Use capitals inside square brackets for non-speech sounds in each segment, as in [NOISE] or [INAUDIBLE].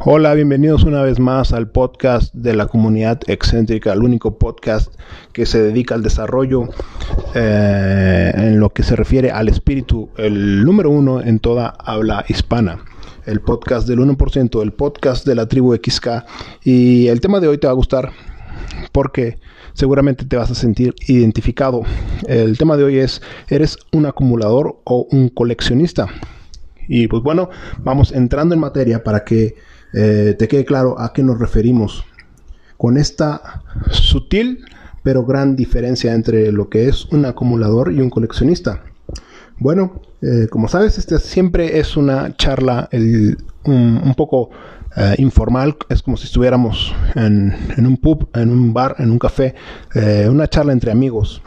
Hola, bienvenidos una vez más al podcast de la comunidad excéntrica, el único podcast que se dedica al desarrollo eh, en lo que se refiere al espíritu, el número uno en toda habla hispana. El podcast del 1%, el podcast de la tribu XK. Y el tema de hoy te va a gustar porque seguramente te vas a sentir identificado. El tema de hoy es, ¿eres un acumulador o un coleccionista? Y pues bueno, vamos entrando en materia para que eh, te quede claro a qué nos referimos con esta sutil pero gran diferencia entre lo que es un acumulador y un coleccionista. Bueno, eh, como sabes, este siempre es una charla un, poco eh, informal, es como si estuviéramos en, un pub, en un bar, en un café, una charla entre amigos.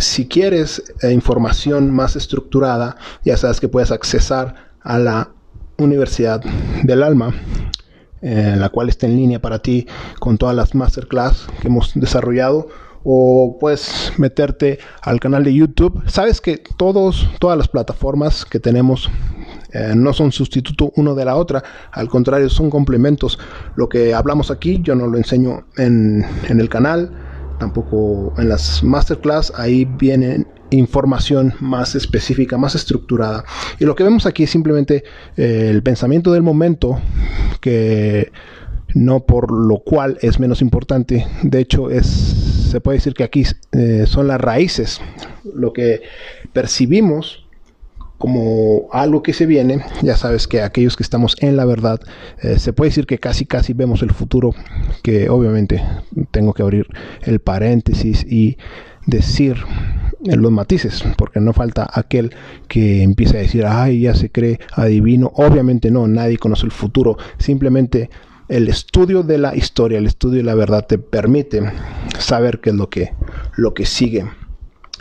si quieres información más estructurada, ya sabes que puedes accesar a la Universidad del Alma, en la cual está en línea para ti con todas las masterclass que hemos desarrollado o puedes meterte al canal de YouTube. Sabes que todos, todas las plataformas que tenemos eh, no son sustituto uno de la otra, al contrario, son complementos. Lo que hablamos aquí yo no lo enseño en, en el canal, tampoco en las masterclass, ahí vienen información más específica, más estructurada. Y lo que vemos aquí es simplemente eh, el pensamiento del momento, que no por lo cual es menos importante. De hecho, es, se puede decir que aquí eh, son las raíces, lo que percibimos como algo que se viene, ya sabes que aquellos que estamos en la verdad, eh, se puede decir que casi casi vemos el futuro, que obviamente tengo que abrir el paréntesis y decir los matices, porque no falta aquel que empieza a decir, ay, ya se cree adivino. Obviamente no, nadie conoce el futuro. Simplemente el estudio de la historia, el estudio de la verdad te permite saber qué es lo que, lo que sigue.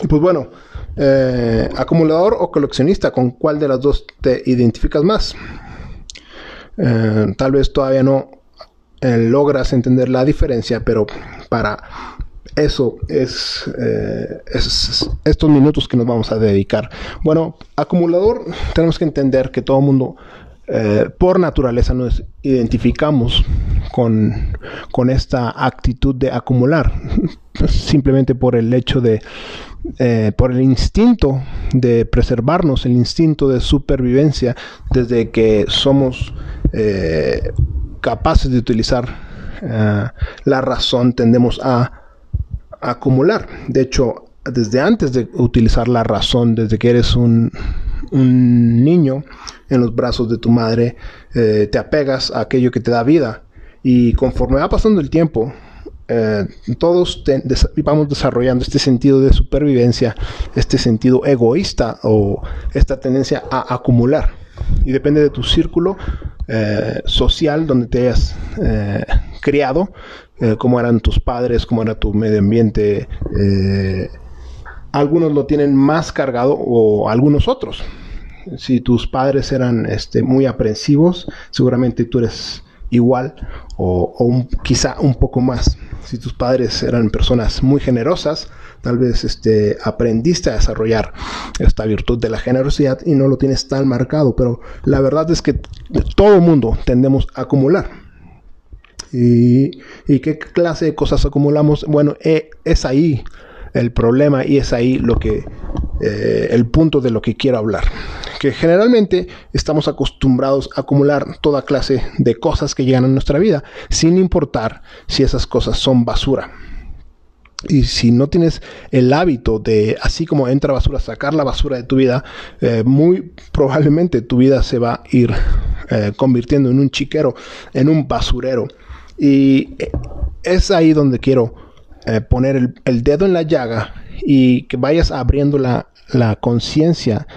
Y pues bueno, eh, acumulador o coleccionista, ¿con cuál de las dos te identificas más? Eh, tal vez todavía no eh, logras entender la diferencia, pero para eso eh, es, estos minutos que nos vamos a dedicar. Bueno, acumulador, tenemos que entender que todo mundo eh, por naturaleza nos identificamos con, con, esta actitud de acumular, [LAUGHS] simplemente por el hecho de, eh, por el instinto de preservarnos, el instinto de supervivencia, desde que somos capaces de utilizar la razón, tendemos a acumular. De hecho, desde antes de utilizar la razón, desde que eres un, niño en los brazos de tu madre, eh, te apegas a aquello que te da vida. Y conforme va pasando el tiempo, eh, todos vamos desarrollando este sentido de supervivencia, este sentido egoísta o esta tendencia a acumular. Y depende de tu círculo eh, social donde te hayas criado, eh, cómo eran tus padres, cómo era tu medio ambiente. Eh, algunos lo tienen más cargado o algunos otros. Si tus padres eran este, muy aprensivos, seguramente tú eres igual o, quizá un poco más. Si tus padres eran personas muy generosas, tal vez este, aprendiste a desarrollar esta virtud de la generosidad y no lo tienes tan marcado, pero la verdad es que todo mundo tendemos a acumular ¿Y, qué clase de cosas acumulamos? Bueno, eh, es ahí el problema y es ahí lo que eh, el punto de lo que quiero hablar. Que generalmente estamos acostumbrados a acumular toda clase de cosas que llegan a nuestra vida, sin importar si esas cosas son basura. Y si no tienes el hábito de, así como entra basura, sacar la basura de tu vida, eh, muy probablemente tu vida se va a ir convirtiendo en un chiquero, en un basurero y es ahí donde quiero eh, poner el, dedo en la llaga y que vayas abriendo la, conciencia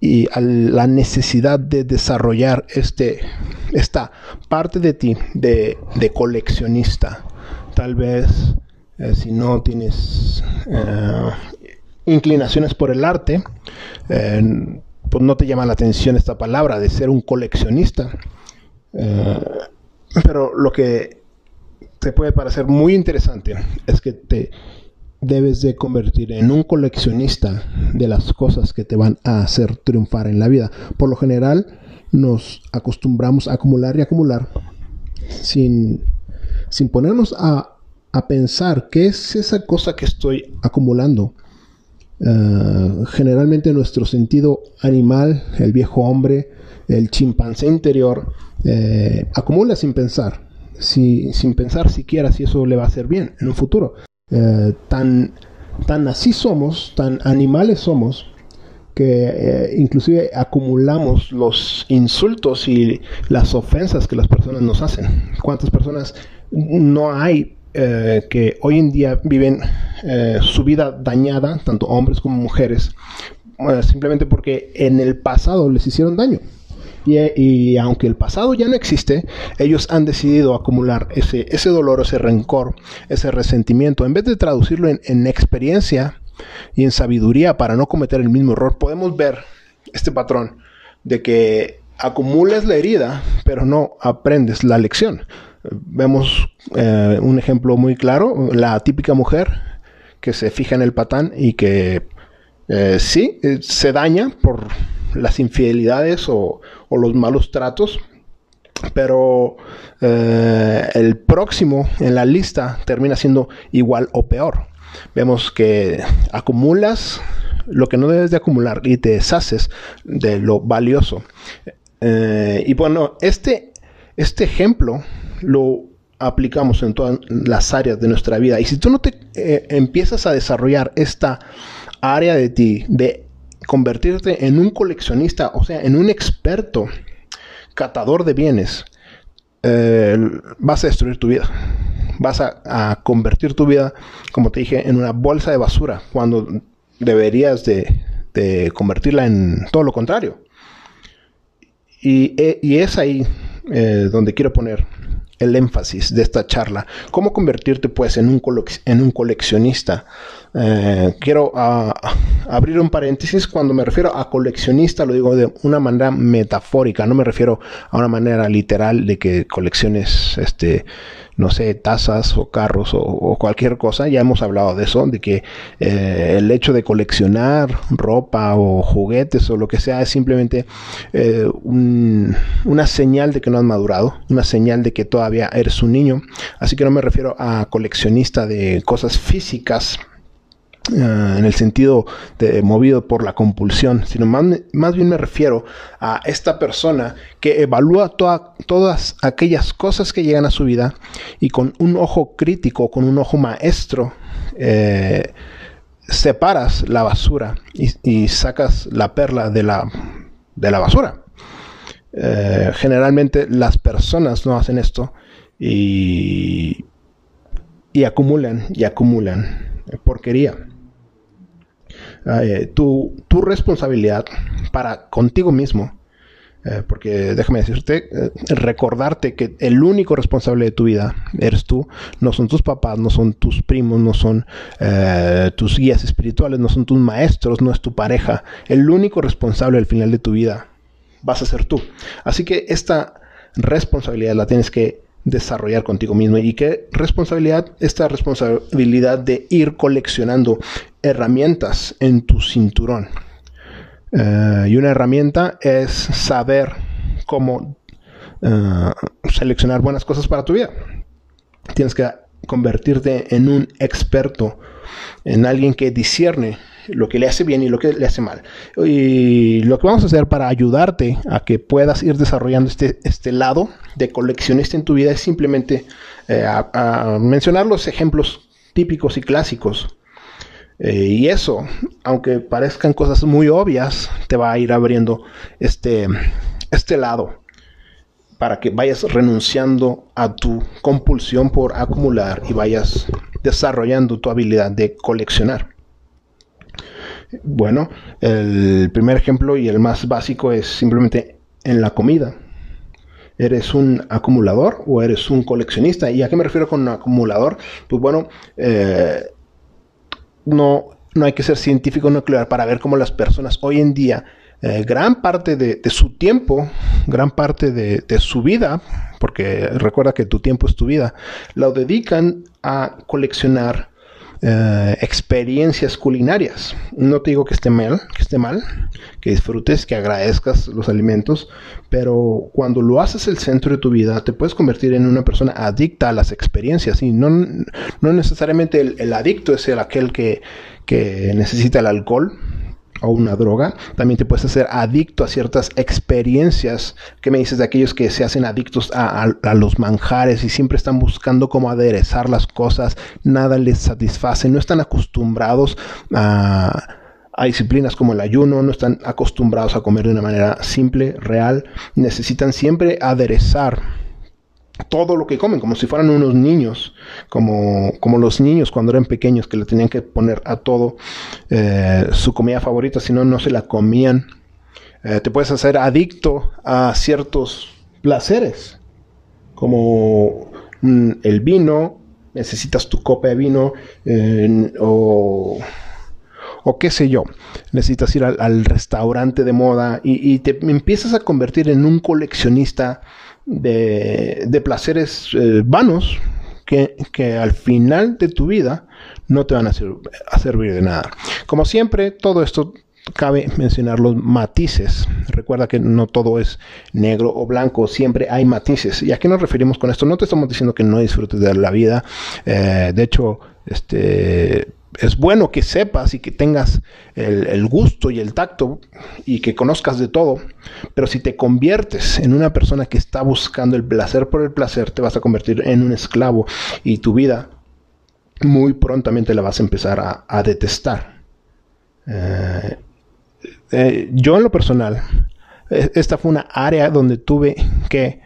y la necesidad de desarrollar este, esta parte de ti de, coleccionista. Tal vez eh, si no tienes eh, inclinaciones por el arte, pues no te llama la atención esta palabra de ser un coleccionista. Pero lo que te puede parecer muy interesante es que te debes de convertir en un coleccionista de las cosas que te van a hacer triunfar en la vida. Por lo general, nos acostumbramos a acumular y acumular sin, sin ponernos a, a pensar qué es esa cosa que estoy acumulando. Uh, generalmente nuestro sentido animal, el viejo hombre, el chimpancé interior, eh, acumula sin pensar, si, sin pensar siquiera si eso le va a hacer bien en un futuro. Uh, tan, tan así somos, tan animales somos, que eh, inclusive acumulamos los insultos y las ofensas que las personas nos hacen. ¿Cuántas personas no hay eh, que hoy en día viven eh, su vida dañada, tanto hombres como mujeres, simplemente porque en el pasado les hicieron daño? Y, aunque el pasado ya no existe, ellos han decidido acumular ese, dolor, ese rencor, ese resentimiento. En vez de traducirlo en, en experiencia, y en sabiduría para no cometer el mismo error, podemos ver este patrón de que acumulas la herida, pero no aprendes la lección. Vemos eh, un ejemplo muy claro, la típica mujer que se fija en el patán y que eh, sí, eh, se daña por las infidelidades o, los malos tratos, pero el próximo en la lista termina siendo igual o peor vemos que acumulas lo que no debes de acumular y te deshaces de lo valioso. Eh, y bueno, este, este ejemplo lo aplicamos en todas las áreas de nuestra vida. Y si tú no te eh, empiezas a desarrollar esta área de ti, de convertirte en un coleccionista, o sea, en un experto catador de bienes, eh, vas a destruir tu vida vas a, convertir tu vida, como te dije, en una bolsa de basura, cuando deberías de, convertirla en todo lo contrario. Y, e, es ahí eh, donde quiero poner el énfasis de esta charla. ¿Cómo convertirte pues en un, en un coleccionista? Eh, quiero ah, abrir un paréntesis. Cuando me refiero a coleccionista lo digo de una manera metafórica. No me refiero a una manera literal de que colecciones este, no sé, tazas o carros o, cualquier cosa. Ya hemos hablado de eso, de que eh, el hecho de coleccionar ropa o juguetes o lo que sea es simplemente eh, una señal de que no has madurado, una señal de que todavía eres un niño. Así que no me refiero a coleccionista de cosas físicas eh, en el sentido de movido por la compulsión, sino más, más bien me refiero a esta persona que evalúa todas aquellas cosas que llegan a su vida y con un ojo crítico, con un ojo maestro, eh, separas la basura y, sacas la perla de la, de la basura. Eh, generalmente las personas no hacen esto y, y acumulan y acumulan porquería. Eh, tu, responsabilidad para contigo mismo, eh, porque déjame decirte, eh, recordarte que el único responsable de tu vida eres tú, no son tus papás, no son tus primos, no son tus guías espirituales, no son tus maestros, no es tu pareja. El único responsable al final de tu vida vas a ser tú. Así que esta responsabilidad la tienes que desarrollar contigo mismo. ¿Y qué responsabilidad? Esta responsabilidad de ir coleccionando herramientas en tu cinturón. Eh, y una herramienta es saber cómo eh, seleccionar buenas cosas para tu vida. Tienes que convertirte en un experto, en alguien que discierne lo que le hace bien y lo que le hace mal. Y lo que vamos a hacer para ayudarte a que puedas ir desarrollando este, este lado de coleccionista en tu vida es simplemente eh, mencionar los ejemplos típicos y clásicos. Eh, y eso, aunque parezcan cosas muy obvias, te va a ir abriendo este, este lado para que vayas renunciando a tu compulsión por acumular y vayas desarrollando tu habilidad de coleccionar. Bueno, el primer ejemplo y el más básico es simplemente en la comida. ¿Eres un acumulador o eres un coleccionista? ¿Y a qué me refiero con acumulador? Pues bueno, eh, no, no hay que ser científico nuclear para ver cómo las personas hoy en día, eh, gran parte de, su tiempo, gran parte de, de, su vida, porque recuerda que tu tiempo es tu vida, lo dedican a coleccionar eh, experiencias culinarias. No te digo que esté mal, que esté mal, que disfrutes, que agradezcas los alimentos, pero cuando lo haces el centro de tu vida, te puedes convertir en una persona adicta a las experiencias. Y no, no necesariamente el, adicto es el aquel que, que necesita el alcohol, o una droga, también te puedes hacer adicto a ciertas experiencias. ¿Qué me dices de aquellos que se hacen adictos a, los manjares y siempre están buscando cómo aderezar las cosas? Nada les satisface, no están acostumbrados a a disciplinas como el ayuno, no están acostumbrados a comer de una manera simple, real, necesitan siempre aderezar todo lo que comen, como si fueran unos niños, como, como los niños cuando eran pequeños que le tenían que poner a todo eh, su comida favorita, si no, no se la comían. Eh, te puedes hacer adicto a ciertos placeres, como mm, el vino, necesitas tu copa de vino, o, o qué sé yo, necesitas ir al, restaurante de moda y te empiezas a convertir en un coleccionista de, placeres eh, vanos que, al final de tu vida no te van a, servir de nada. Como siempre, todo esto cabe mencionar los matices. Recuerda que no todo es negro o blanco, siempre hay matices. ¿Y a qué nos referimos con esto? No te estamos diciendo que no disfrutes de la vida. Eh, de hecho, este es bueno que sepas y que tengas el, gusto y el tacto y que conozcas de todo, pero si te conviertes en una persona que está buscando el placer por el placer, te vas a convertir en un esclavo y tu vida muy prontamente la vas a empezar a, detestar. Eh, eh, yo en lo personal, e, esta fue una área donde tuve que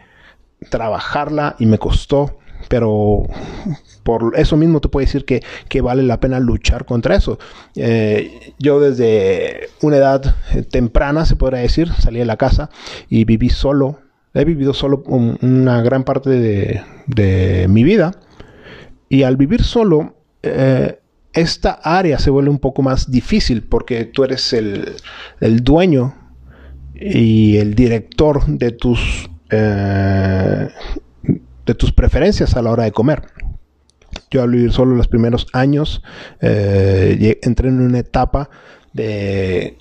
trabajarla y me costó pero por eso mismo te puedo decir que, vale la pena luchar contra eso. Eh, yo desde una edad eh, temprana, se podría decir, salí de la casa y viví solo. He vivido solo una gran parte de, mi vida. Y al vivir solo, eh, esta área se vuelve un poco más difícil porque tú eres el, dueño y el director de tus de tus preferencias a la hora de comer. Yo al vivir solo los primeros años eh, entré en una etapa de,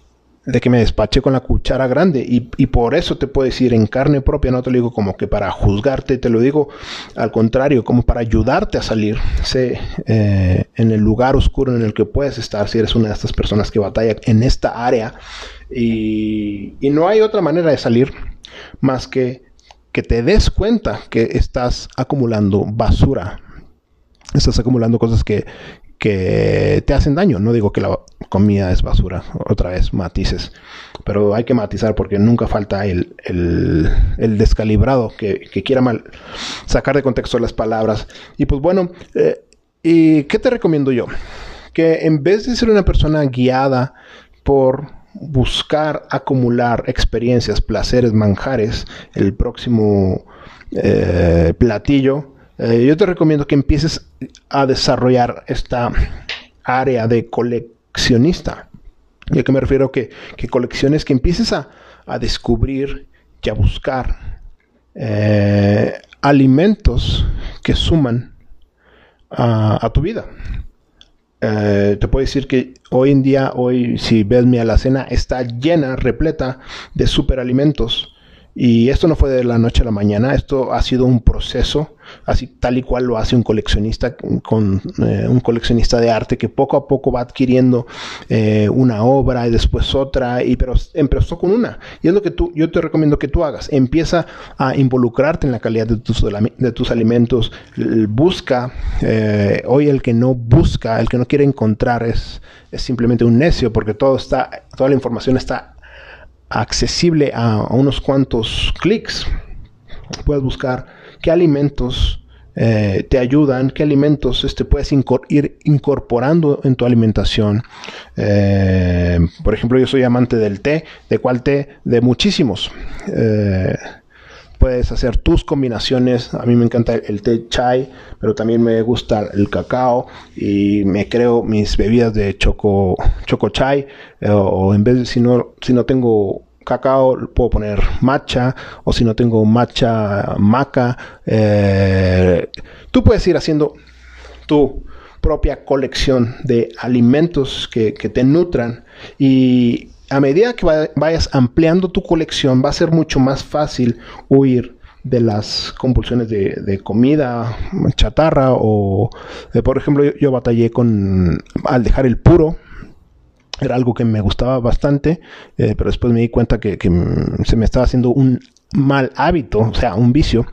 que me despaché con la cuchara grande y, por eso te puedo decir en carne propia, no te lo digo como que para juzgarte, te lo digo al contrario, como para ayudarte a salir sé, eh, en el lugar oscuro en el que puedes estar si eres una de estas personas que batalla en esta área y, y no hay otra manera de salir más que que te des cuenta que estás acumulando basura. Estás acumulando cosas que, te hacen daño. No digo que la comida es basura, otra vez matices. Pero hay que matizar porque nunca falta el, descalibrado que, quiera mal sacar de contexto las palabras. Y pues bueno, eh, ¿y qué te recomiendo yo? Que en vez de ser una persona guiada por buscar acumular experiencias, placeres, manjares, el próximo eh, platillo, eh, yo te recomiendo que empieces a desarrollar esta área de coleccionista. ¿Y a qué me refiero? Que, que colecciones que empieces a, descubrir y a buscar eh, alimentos que suman a tu vida. Eh, te puedo decir que hoy en día, hoy si ves mi alacena, está llena, repleta de superalimentos. Y esto no fue de la noche a la mañana, esto ha sido un proceso así tal y cual lo hace un coleccionista con eh, un coleccionista de arte que poco a poco va adquiriendo eh, una obra y después otra y pero empezó con una. Y es lo que tú yo te recomiendo que tú hagas. Empieza a involucrarte en la calidad de tus, de tus alimentos. Busca eh, hoy el que no busca el que no quiere encontrar es, es simplemente un necio porque todo está toda la información está accesible a unos cuantos clics. Puedes buscar qué alimentos eh, te ayudan, qué alimentos este, puedes ir incorporando en tu alimentación. Eh, por ejemplo, yo soy amante del té. ¿De cuál té? De muchísimos. Eh, puedes hacer tus combinaciones. A mí me encanta el té chai, pero también me gusta el cacao y me creo mis bebidas de choco, choco chai. o en vez de si no, si no tengo cacao, puedo poner matcha, o si no tengo matcha, maca. Eh, tú puedes ir haciendo tu propia colección de alimentos que, te nutran y a medida que vayas ampliando tu colección va a ser mucho más fácil huir de las compulsiones de, comida chatarra o eh, por ejemplo yo, batallé con al dejar el puro era algo que me gustaba bastante eh, pero después me di cuenta que, se me estaba haciendo un mal hábito o sea un vicio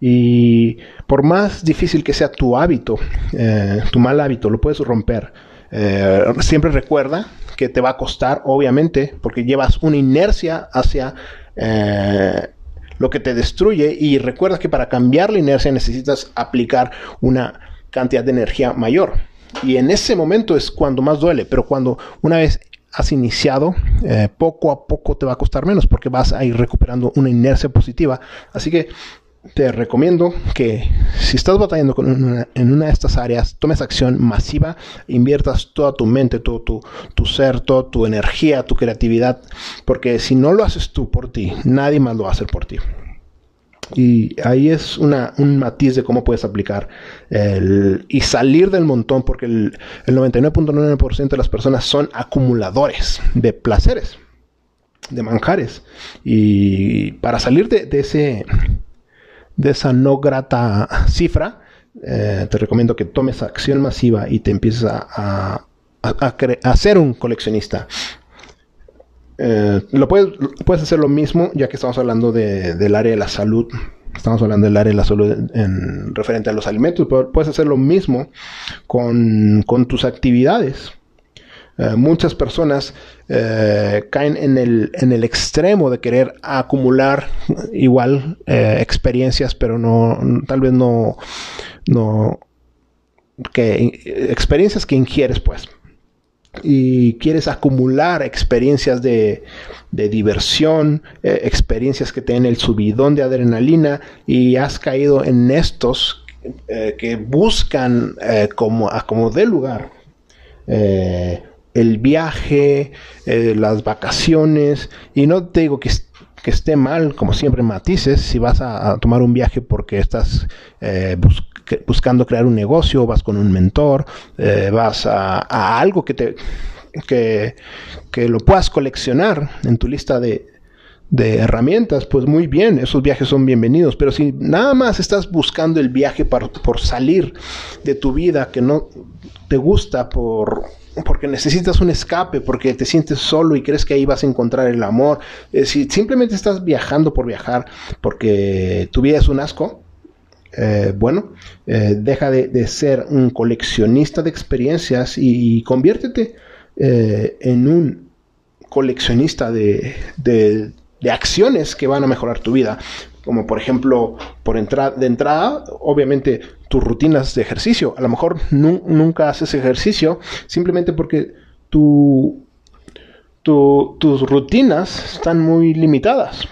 y por más difícil que sea tu hábito, eh, tu mal hábito, lo puedes romper. Eh, siempre recuerda que te va a costar, obviamente, porque llevas una inercia hacia lo que te destruye y recuerda que para cambiar la inercia necesitas aplicar una cantidad de energía mayor. Y en ese momento es cuando más duele, pero cuando una vez has iniciado, poco a poco te va a costar menos porque vas a ir recuperando una inercia positiva. Así que te recomiendo que si estás batallando en una de estas áreas, tomes acción masiva, inviertas toda tu mente, todo tu, ser, toda tu energía, tu creatividad, porque si no lo haces tú por ti, nadie más lo va a hacer por ti. Y ahí es un matiz de cómo puedes aplicar y salir del montón, porque el, 99.9% de las personas son acumuladores de placeres, de manjares. Y para salir de ese de esa no grata cifra, eh, te recomiendo que tomes acción masiva y te empieces a, a, ser un coleccionista. Eh, lo puedes, puedes hacer lo mismo, ya que estamos hablando del área de la salud. Estamos hablando del área de la salud en, referente a los alimentos. Puedes hacer lo mismo con, con tus actividades. Eh, muchas personas eh, caen en el, en el, extremo de querer acumular igual experiencias, pero no, tal vez no, no, que experiencias que ingieres, pues. Y quieres acumular experiencias de, de diversión, experiencias que te den el subidón de adrenalina y has caído en estos que buscan como, como de lugar el viaje, eh, las vacaciones, y no te digo que, que, esté mal, como siempre matices, si vas a, tomar un viaje porque estás eh, buscando crear un negocio, vas con un mentor, eh, vas a, a, algo que te que, que lo puedas coleccionar en tu lista de, de herramientas, pues muy bien, esos viajes son bienvenidos, pero si nada más estás buscando el viaje para, por salir de tu vida que no te gusta por porque necesitas un escape, porque te sientes solo y crees que ahí vas a encontrar el amor. Eh, si simplemente estás viajando por viajar, porque tu vida es un asco, eh, bueno, eh, deja de, ser un coleccionista de experiencias y, conviértete en un coleccionista de, de, de, acciones que van a mejorar tu vida como por ejemplo, por entrar de entrada, obviamente tus rutinas de ejercicio. A lo mejor nunca haces ejercicio simplemente porque tu, tus rutinas están muy limitadas.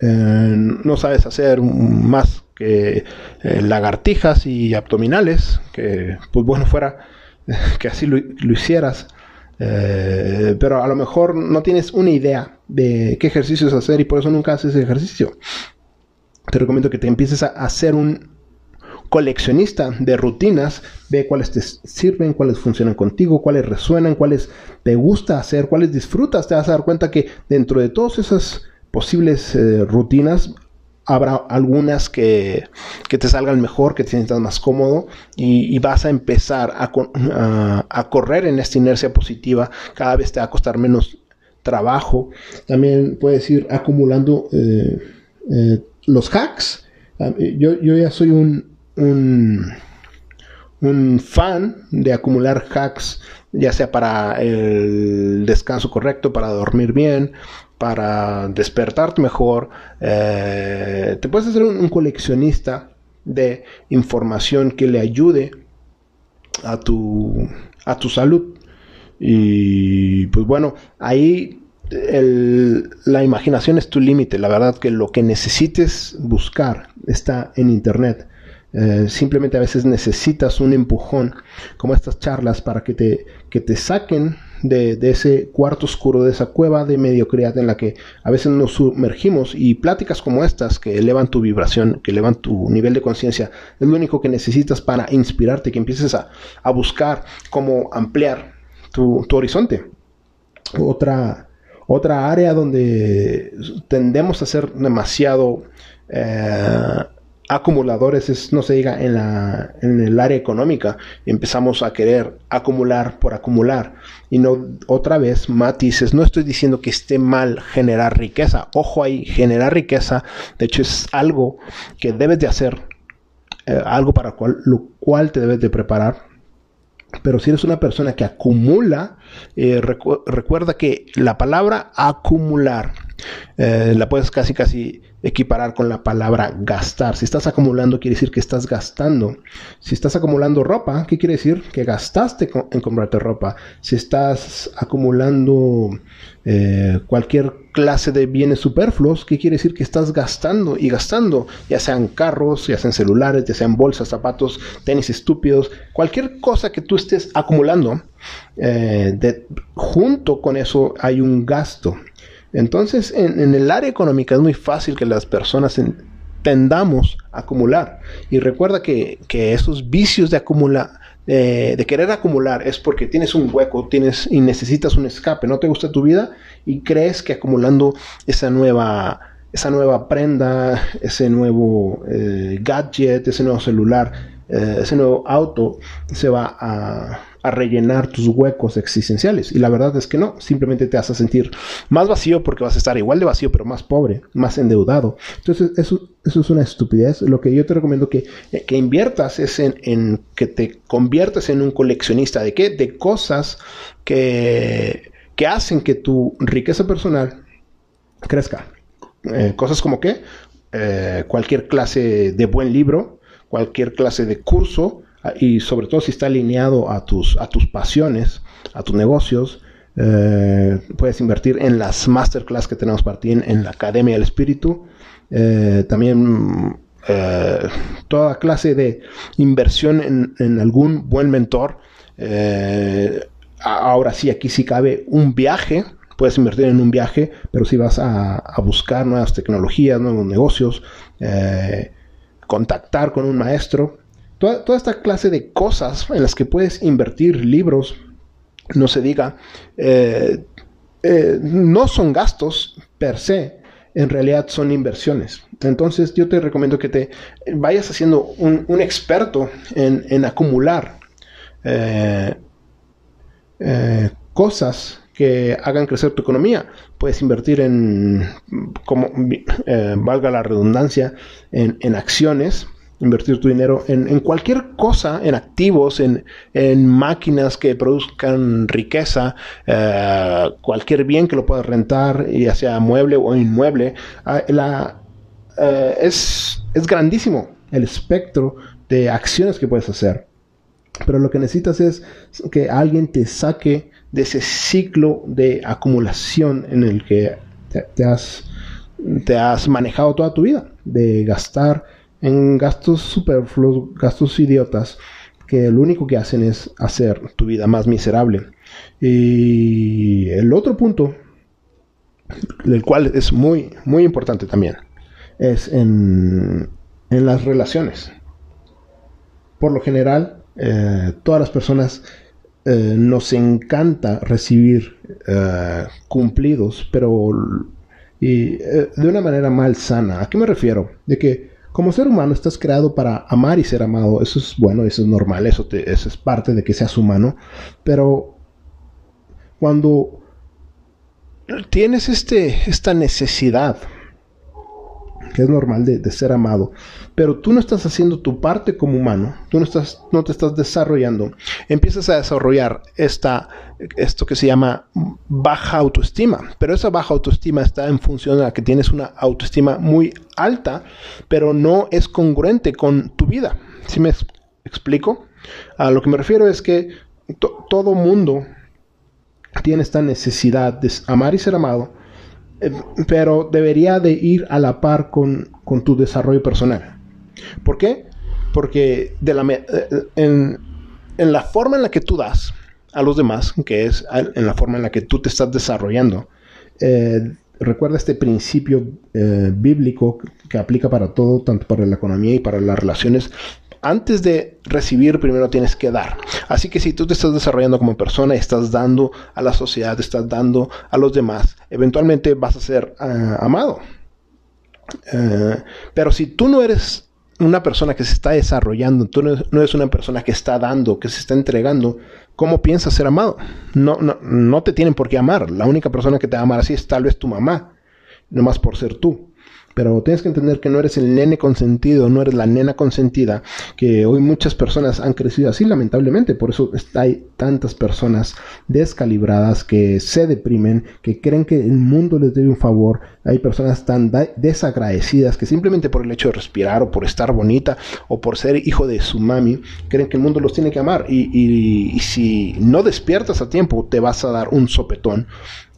Eh, no sabes hacer más eh, lagartijas y abdominales, que pues bueno fuera [LAUGHS] que así lo, hicieras. Eh, pero a lo mejor no tienes una idea de qué ejercicios hacer y por eso nunca haces ejercicio. Te recomiendo que te empieces a hacer un coleccionista de rutinas, ve cuáles te sirven, cuáles funcionan contigo, cuáles resuenan, cuáles te gusta hacer, cuáles disfrutas. Te vas a dar cuenta que dentro de todas esas posibles eh, rutinas habrá algunas que, te salgan mejor, que te sientas más cómodo y, vas a empezar a, correr en esta inercia positiva. Cada vez te va a costar menos trabajo. También puedes ir acumulando eh, eh, los hacks. Ah, yo, ya soy un, un, fan de acumular hacks, ya sea para el descanso correcto, para dormir bien, para despertarte mejor. Eh, te puedes hacer un, coleccionista de información que le ayude a tu, a tu salud. Y pues bueno, ahí la imaginación es tu límite. La verdad que lo que necesites buscar está en internet. Eh, simplemente a veces necesitas un empujón como estas charlas para que te, que te saquen de, ese cuarto oscuro, de esa cueva de mediocridad en la que a veces nos sumergimos y pláticas como estas que elevan tu vibración, que elevan tu nivel de conciencia, es lo único que necesitas para inspirarte, que empieces a, buscar cómo ampliar tu, horizonte. Otra, otra área donde tendemos a ser demasiado... Eh, acumuladores, es, no se diga en, la, en el área económica, empezamos a querer acumular por acumular. Y no, otra vez, matices, no estoy diciendo que esté mal generar riqueza. Ojo ahí, generar riqueza, de hecho es algo que debes de hacer, eh, algo para lo cual te debes de preparar. Pero si eres una persona que acumula, eh, recuerda que la palabra acumular eh, la puedes casi casi equiparar con la palabra gastar. Si estás acumulando, quiere decir que estás gastando. Si estás acumulando ropa, ¿qué quiere decir? Que gastaste en comprarte ropa. Si estás acumulando eh, cualquier clase de bienes superfluos, ¿qué quiere decir? Que estás gastando y gastando, ya sean carros, ya sean celulares, ya sean bolsas, zapatos, tenis estúpidos, cualquier cosa que tú estés acumulando, eh, junto con eso hay un gasto. Entonces, en, el área económica es muy fácil que las personas tendamos a acumular. Y recuerda que, esos vicios de acumular, de querer acumular, es porque tienes un hueco, tienes y necesitas un escape, no te gusta tu vida y crees que acumulando esa nueva, esa nueva prenda, ese nuevo eh, gadget, ese nuevo celular, eh, ese nuevo auto, se va a a rellenar tus huecos existenciales. Y la verdad es que no, simplemente te hace sentir más vacío porque vas a estar igual de vacío, pero más pobre, más endeudado. Entonces, eso, eso es una estupidez. Lo que yo te recomiendo que, que inviertas es en, que te conviertas en un coleccionista. ¿De qué? De cosas que, que hacen que tu riqueza personal crezca. Eh, cosas como que eh, cualquier clase de buen libro, cualquier clase de curso, y sobre todo si está alineado a tus, a tus pasiones, a tus negocios, eh, puedes invertir en las masterclass que tenemos para ti en, la Academia del Espíritu. Eh, también eh, toda clase de inversión en, en algún buen mentor. ahora sí, aquí sí cabe un viaje. Puedes invertir en un viaje, pero si vas a, a buscar nuevas tecnologías, nuevos negocios, contactar con un maestro, Toda, esta clase de cosas en las que puedes invertir libros, no se diga, eh, eh, no son gastos per se, en realidad son inversiones. Entonces yo te recomiendo que te vayas haciendo un, experto en, acumular eh, cosas que hagan crecer tu economía. Puedes invertir en, como valga la redundancia, en acciones invertir tu dinero en, cualquier cosa, en activos, en, máquinas que produzcan riqueza, eh, cualquier bien que lo puedas rentar, ya sea mueble o inmueble. Ah, eh, es, es grandísimo el espectro de acciones que puedes hacer. Pero lo que necesitas es que alguien te saque de ese ciclo de acumulación en el que te has, te has manejado toda tu vida, de gastar en gastos superfluos, gastos idiotas, que lo único que hacen es hacer tu vida más miserable. Y el otro punto, el cual es muy, muy importante también, es en, en las relaciones. Por lo general, eh, todas las personas eh, nos encanta recibir eh, cumplidos, pero y, de una manera mal sana. ¿A qué me refiero? De que como ser humano estás creado para amar y ser amado. Eso es bueno, eso es normal, eso, eso es parte de que seas humano. Pero cuando tienes este, esta necesidad que es normal de, ser amado, pero tú no estás haciendo tu parte como humano, tú no, estás, no te estás desarrollando, empiezas a desarrollar esta, esto que se llama baja autoestima, pero esa baja autoestima está en función de la que tienes una autoestima muy alta, pero no es congruente con tu vida. ¿Sí me explico? A lo que me refiero es que todo mundo tiene esta necesidad de amar y ser amado, pero debería de ir a la par con, tu desarrollo personal. ¿Por qué? Porque de la, eh, en, la forma en la que tú das, a los demás, que es en la forma en la que tú te estás desarrollando. Eh, recuerda este principio eh, bíblico que aplica para todo, tanto para la economía y para las relaciones. Antes de recibir, primero tienes que dar. Así que si tú te estás desarrollando como persona, estás dando a la sociedad, estás dando a los demás, eventualmente vas a ser ah, amado. Eh, pero si tú no eres una persona que se está desarrollando, tú no, eres una persona que está dando, que se está entregando, ¿cómo piensas ser amado? No, no, no te tienen por qué amar. La única persona que te va a amar así es tal vez tu mamá, nomás por ser tú. Pero tienes que entender que no eres el nene consentido, no eres la nena consentida, que hoy muchas personas han crecido así lamentablemente, por eso hay tantas personas descalibradas que se deprimen, que creen que el mundo les debe un favor, hay personas tan desagradecidas que simplemente por el hecho de respirar o por estar bonita o por ser hijo de su mami, creen que el mundo los tiene que amar. Y, y si no despiertas a tiempo te vas a dar un sopetón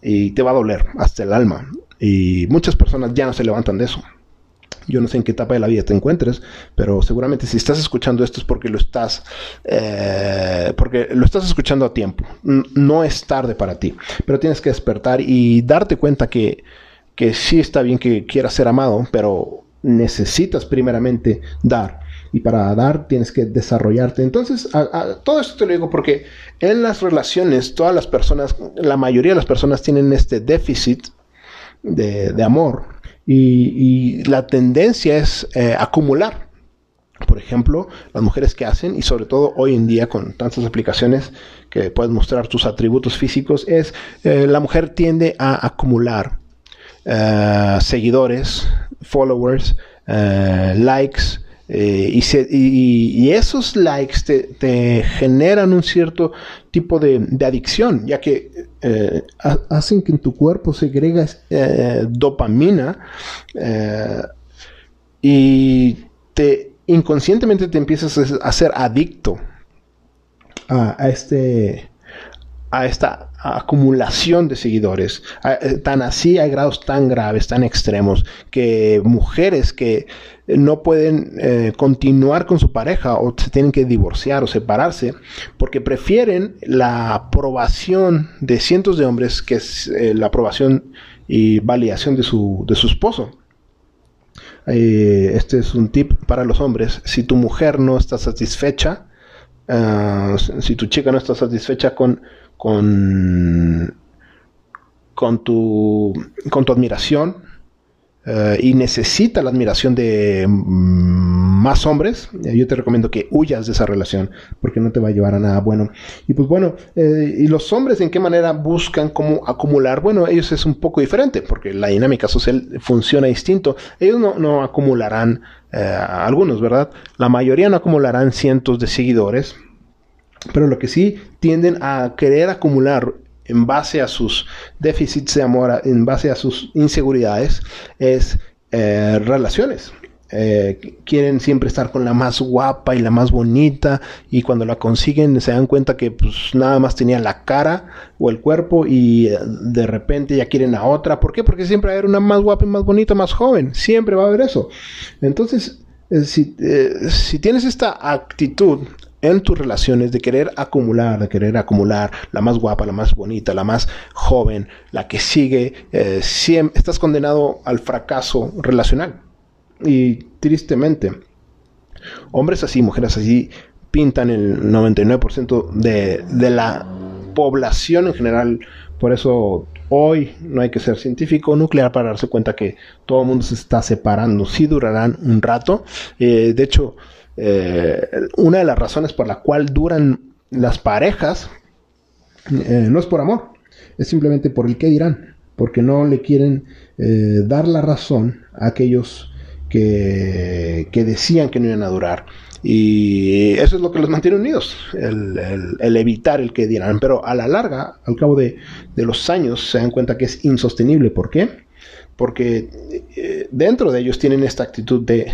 y te va a doler hasta el alma. Y muchas personas ya no se levantan de eso. Yo no sé en qué etapa de la vida te encuentres, pero seguramente si estás escuchando esto es porque lo estás, eh, porque lo estás escuchando a tiempo. No es tarde para ti, pero tienes que despertar y darte cuenta que, que sí está bien que quieras ser amado, pero necesitas primeramente dar. Y para dar tienes que desarrollarte. Entonces, todo esto te lo digo porque en las relaciones, todas las personas, la mayoría de las personas tienen este déficit de, amor y, la tendencia es eh, acumular. Por ejemplo, las mujeres que hacen, y sobre todo hoy en día con tantas aplicaciones que puedes mostrar tus atributos físicos, es eh, la mujer tiende a acumular eh, seguidores, followers, likes, eh, y, esos likes te, generan un cierto tipo de, adicción, ya que eh, hacen que en tu cuerpo segregue eh, dopamina y te inconscientemente te empiezas a ser adicto a, este a esta acumulación de seguidores. Tan así hay grados tan graves, tan extremos, que mujeres que no pueden eh, continuar con su pareja o se tienen que divorciar o separarse porque prefieren la aprobación de cientos de hombres que es eh, la aprobación y validación de su, de su esposo. Eh, este es un tip para los hombres. Si tu mujer no está satisfecha, si tu chica no está satisfecha con, con, con, tu, con tu admiración, eh, y necesita la admiración de mm, más hombres, eh, yo te recomiendo que huyas de esa relación porque no te va a llevar a nada bueno. Y pues bueno, eh, ¿y los hombres en qué manera buscan cómo acumular? Bueno, ellos es un poco diferente porque la dinámica social funciona distinto. Ellos no, no acumularán algunos, ¿verdad? La mayoría no acumularán cientos de seguidores. Pero lo que sí tienden a querer acumular en base a sus déficits de amor, en base a sus inseguridades, es eh, relaciones. Eh, quieren siempre estar con la más guapa y la más bonita y cuando la consiguen se dan cuenta que pues nada más tenía la cara o el cuerpo y eh, de repente ya quieren a otra. ¿Por qué? Porque siempre va a haber una más guapa y más bonita, más joven. Siempre va a haber eso. Entonces, si tienes esta actitud en tus relaciones de querer acumular, de querer acumular la más guapa, la más bonita, la más joven, la que sigue, eh, estás condenado al fracaso relacional. Y tristemente, hombres así, mujeres así, pintan el 99% de, de la población en general. Por eso hoy no hay que ser científico nuclear para darse cuenta que todo el mundo se está separando. Sí durarán un rato. Eh, de hecho, eh, una de las razones por la cual duran las parejas eh, no es por amor, es simplemente por el que dirán, porque no le quieren eh, dar la razón a aquellos que, que, decían que no iban a durar. Y eso es lo que los mantiene unidos, el, el, evitar el que dirán. Pero a la larga, al cabo de, de los años, se dan cuenta que es insostenible. ¿Por qué? Porque eh, dentro de ellos tienen esta actitud de,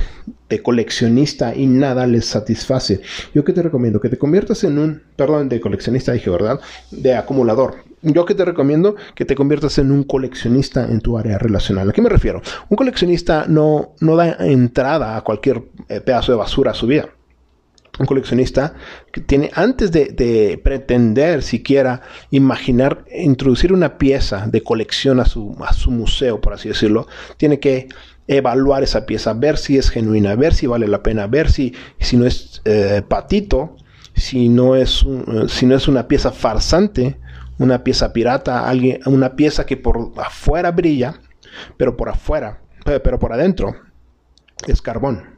coleccionista y nada les satisface. Yo que te recomiendo que te conviertas en un, perdón, de coleccionista dije, ¿verdad? De acumulador. Yo que te recomiendo que te conviertas en un coleccionista en tu área relacional. ¿A qué me refiero? Un coleccionista no, no da entrada a cualquier eh, pedazo de basura a su vida. Un coleccionista que tiene, antes de, pretender siquiera imaginar introducir una pieza de colección a su, a su museo, por así decirlo, tiene que evaluar esa pieza, ver si es genuina, ver si vale la pena, ver si, si no es eh, patito, si no es, si no es una pieza farsante, una pieza pirata, alguien, una pieza que por afuera brilla, pero por afuera, pero por adentro es carbón.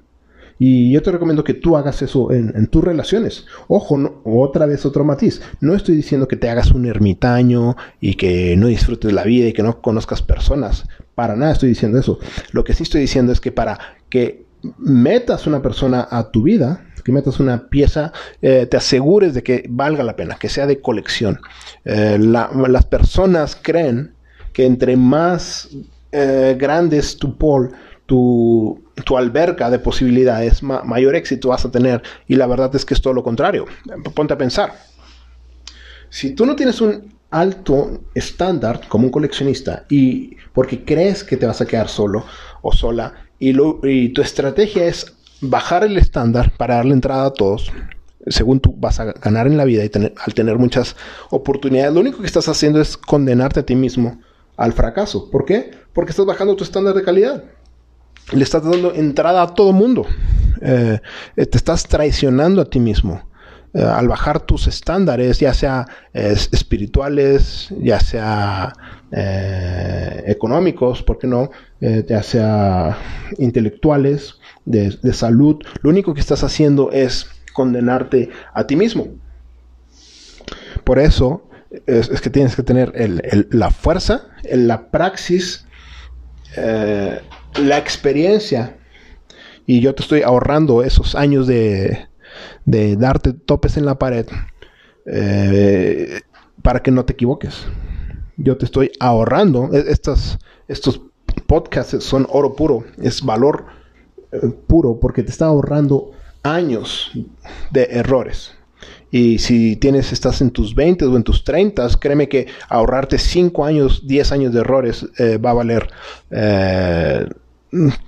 Y yo te recomiendo que tú hagas eso en, tus relaciones. Ojo, otra vez otro matiz. No estoy diciendo que te hagas un ermitaño y que no disfrutes la vida y que no conozcas personas. Para nada estoy diciendo eso. Lo que sí estoy diciendo es que para que metas una persona a tu vida, que metas una pieza, eh, te asegures de que valga la pena, que sea de colección. Eh, las personas creen que entre más eh, grande es tu tu, tu alberca de posibilidades, mayor éxito vas a tener. Y la verdad es que es todo lo contrario. Ponte a pensar. Si tú no tienes un alto estándar como un coleccionista y porque crees que te vas a quedar solo o sola y, tu estrategia es bajar el estándar para darle entrada a todos, según tú vas a ganar en la vida y al tener muchas oportunidades, lo único que estás haciendo es condenarte a ti mismo al fracaso. ¿Por qué? Porque estás bajando tu estándar de calidad le estás dando entrada a todo mundo. Eh, eh, te estás traicionando a ti mismo. Eh, al bajar tus estándares, ya sea espirituales, ya sea económicos, ¿por qué no? ya sea intelectuales, de, salud, lo único que estás haciendo es condenarte a ti mismo. Por eso es, que tienes que tener la fuerza, la praxis, la experiencia y yo te estoy ahorrando esos años de, de darte topes en la pared eh, para que no te equivoques. Yo te estoy ahorrando. E, estas, estos podcasts son oro puro, es valor eh, puro porque te está ahorrando años de errores. Y si tienes, estás en tus 20 o en tus 30, créeme que ahorrarte 5 años, 10 años de errores eh, va a valer eh,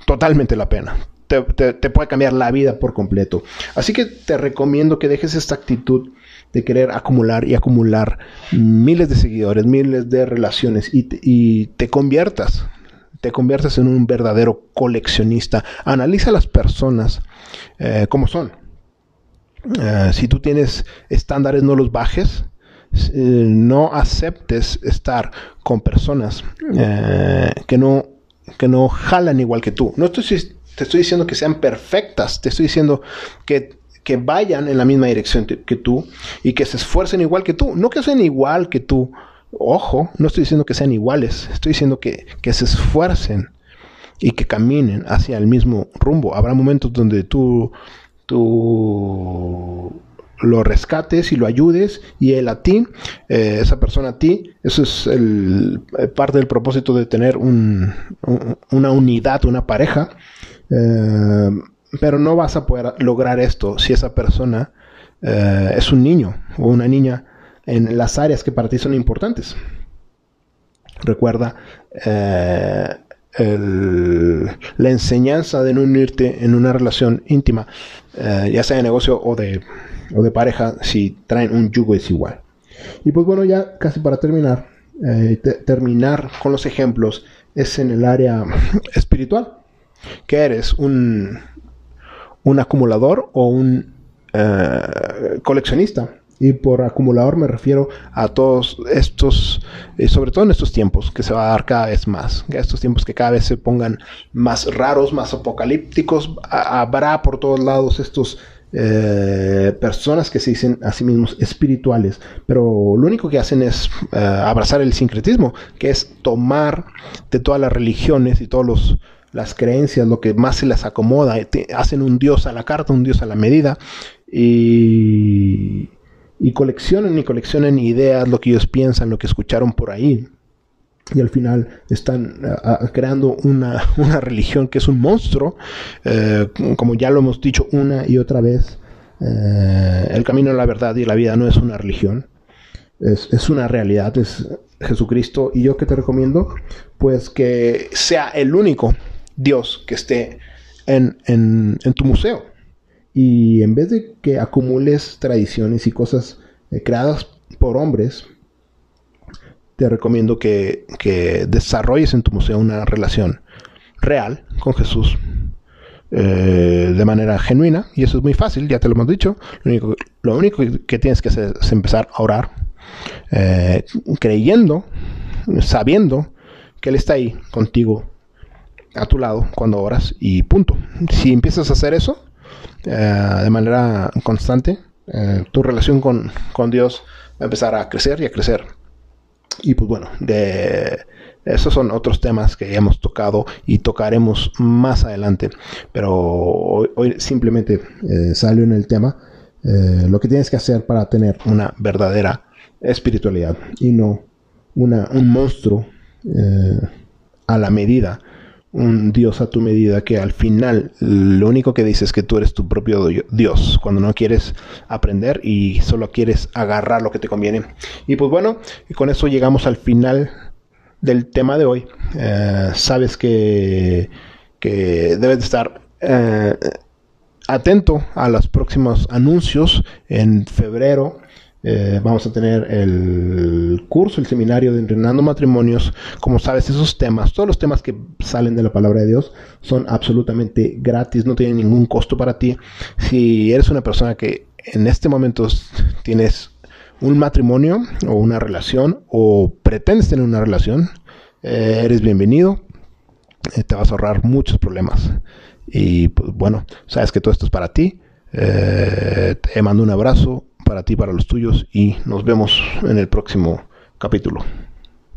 totalmente la pena. Te, puede cambiar la vida por completo. Así que te recomiendo que dejes esta actitud de querer acumular y acumular miles de seguidores, miles de relaciones y y te conviertas, te conviertas en un verdadero coleccionista. Analiza a las personas eh, como son eh, si tú tienes estándares, no los bajes. Eh, no aceptes estar con personas eh, que, no, que no jalan igual que tú. No estoy, te estoy diciendo que sean perfectas, te estoy diciendo que, que vayan en la misma dirección que tú y que se esfuercen igual que tú. No que sean igual que tú. Ojo, no estoy diciendo que sean iguales, estoy diciendo que, que se esfuercen y que caminen hacia el mismo rumbo. Habrá momentos donde tú tú lo rescates y lo ayudes y él a ti, eh, esa persona a ti, eso es eh, parte del propósito de tener una unidad, una pareja, eh, pero no vas a poder lograr esto si esa persona es un niño o una niña en las áreas que para ti son importantes. Recuerda, la enseñanza de no unirte en una relación íntima, eh, ya sea de negocio o de, o de pareja, si traen un yugo es igual. Y pues bueno, ya casi para terminar, eh, terminar con los ejemplos es en el área [LAUGHS] espiritual. que eres? ¿Un, un acumulador o un eh, coleccionista? Y por acumulador me refiero a todos estos, eh, sobre todo en estos tiempos, que se va a dar cada vez más. Estos tiempos que cada vez se pongan más raros, más apocalípticos. habrá por todos lados estos eh, personas que se dicen a sí mismos espirituales, pero lo único que hacen es eh, abrazar el sincretismo, que es tomar de todas las religiones y todas las creencias, lo que más se les acomoda, hacen un dios a la carta, un dios a la medida, y, y coleccionan y coleccionan ideas, lo que ellos piensan, lo que escucharon por ahí. Y al final están creando [LAUGHS] una, religión que es un monstruo, eh, como ya lo hemos dicho una y otra vez. Eh, el camino a la verdad y la vida no es una religión, es, una realidad, es Jesucristo. Y yo que te recomiendo, pues que sea el único Dios que esté en, en tu museo Y en vez de que acumules tradiciones y cosas eh, creadas por hombres, te recomiendo que, que, desarrolles en tu museo una relación real con Jesús eh, de manera genuina. Y eso es muy fácil, ya te lo hemos dicho. Lo único, lo único que tienes que hacer es empezar a orar, eh, creyendo, sabiendo que Él está ahí contigo, a tu lado, cuando oras, y punto. Si empiezas a hacer eso de manera constante, tu relación con, con Dios va a empezar a crecer y a crecer. Y pues bueno, de, esos son otros temas que hemos tocado y tocaremos más adelante. Pero hoy, simplemente eh, salió en el tema eh, lo que tienes que hacer para tener una verdadera espiritualidad y no una, un monstruo eh, a la medida, un Dios a tu medida que al final lo único que dice es que tú eres tu propio Dios cuando no quieres aprender y solo quieres agarrar lo que te conviene. Y pues bueno, con eso llegamos al final del tema de hoy. Eh, sabes que, que debes de estar eh, atento a los próximos anuncios en febrero. Eh, vamos a tener el curso, el seminario de entrenando matrimonios. Como sabes, esos temas, todos los temas que salen de la palabra de Dios son absolutamente gratis, no tienen ningún costo para ti. Si eres una persona que en este momento tienes un matrimonio o una relación o pretendes tener una relación, eh, eres bienvenido. Eh, te vas a ahorrar muchos problemas. Y pues, bueno, sabes que todo esto es para ti. Te mando un abrazo para ti, para los tuyos y nos vemos en el próximo capítulo.